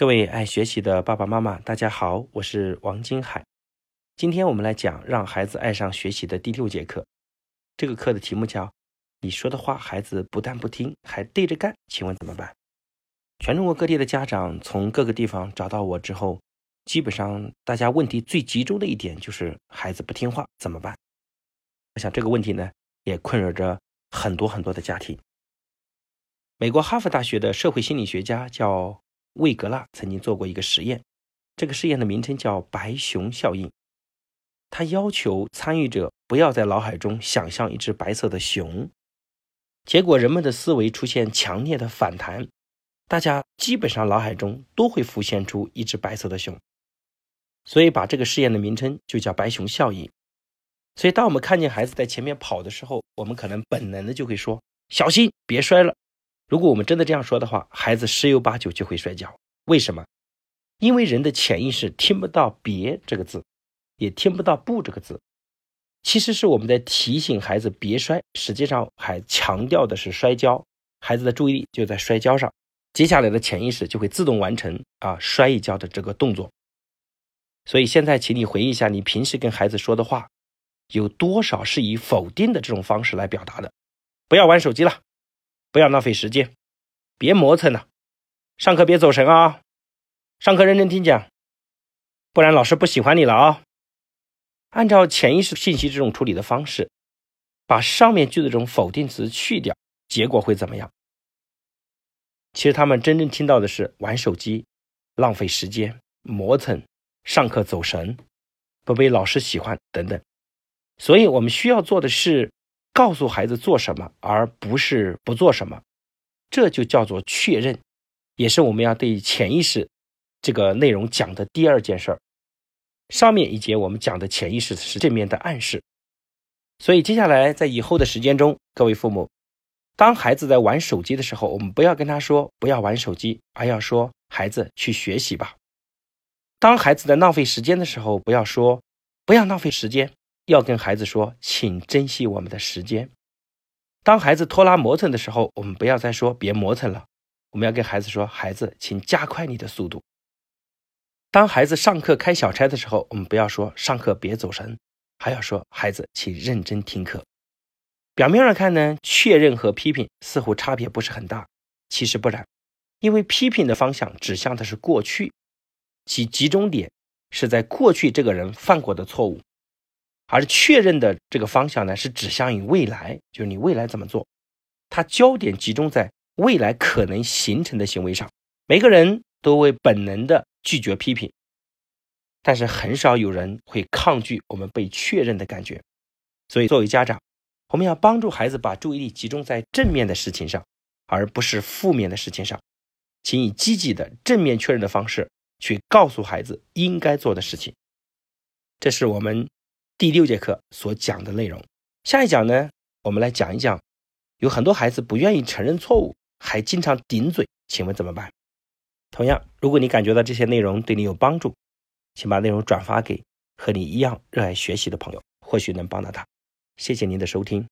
各位爱学习的爸爸妈妈，大家好，我是王金海。今天我们来讲让孩子爱上学习的第六节课。这个课的题目叫“你说的话孩子不但不听，还对着干，请问怎么办？”全中国各地的家长从各个地方找到我之后，基本上大家问题最集中的一点就是孩子不听话怎么办？我想这个问题呢，也困扰着很多很多的家庭。美国哈佛大学的社会心理学家叫。魏格纳曾经做过一个实验，这个实验的名称叫“白熊效应”。他要求参与者不要在脑海中想象一只白色的熊，结果人们的思维出现强烈的反弹，大家基本上脑海中都会浮现出一只白色的熊，所以把这个实验的名称就叫“白熊效应”。所以，当我们看见孩子在前面跑的时候，我们可能本能的就会说：“小心，别摔了。”如果我们真的这样说的话，孩子十有八九就会摔跤。为什么？因为人的潜意识听不到“别”这个字，也听不到“不”这个字，其实是我们在提醒孩子别摔，实际上还强调的是摔跤。孩子的注意力就在摔跤上，接下来的潜意识就会自动完成啊摔一跤的这个动作。所以现在，请你回忆一下，你平时跟孩子说的话，有多少是以否定的这种方式来表达的？不要玩手机了。不要浪费时间，别磨蹭了，上课别走神啊！上课认真听讲，不然老师不喜欢你了啊！按照潜意识信息这种处理的方式，把上面句子中否定词去掉，结果会怎么样？其实他们真正听到的是玩手机、浪费时间、磨蹭、上课走神、不被老师喜欢等等。所以我们需要做的是。告诉孩子做什么，而不是不做什么，这就叫做确认，也是我们要对潜意识这个内容讲的第二件事儿。上面一节我们讲的潜意识是正面的暗示，所以接下来在以后的时间中，各位父母，当孩子在玩手机的时候，我们不要跟他说不要玩手机，而要说孩子去学习吧。当孩子在浪费时间的时候，不要说不要浪费时间。要跟孩子说，请珍惜我们的时间。当孩子拖拉磨蹭的时候，我们不要再说别磨蹭了，我们要跟孩子说，孩子，请加快你的速度。当孩子上课开小差的时候，我们不要说上课别走神，还要说孩子，请认真听课。表面上看呢，确认和批评似乎差别不是很大，其实不然，因为批评的方向指向的是过去，其集中点是在过去这个人犯过的错误。而确认的这个方向呢，是指向于未来，就是你未来怎么做，它焦点集中在未来可能形成的行为上。每个人都会本能的拒绝批评，但是很少有人会抗拒我们被确认的感觉。所以，作为家长，我们要帮助孩子把注意力集中在正面的事情上，而不是负面的事情上。请以积极的正面确认的方式去告诉孩子应该做的事情。这是我们。第六节课所讲的内容，下一讲呢，我们来讲一讲，有很多孩子不愿意承认错误，还经常顶嘴，请问怎么办？同样，如果你感觉到这些内容对你有帮助，请把内容转发给和你一样热爱学习的朋友，或许能帮到他。谢谢您的收听。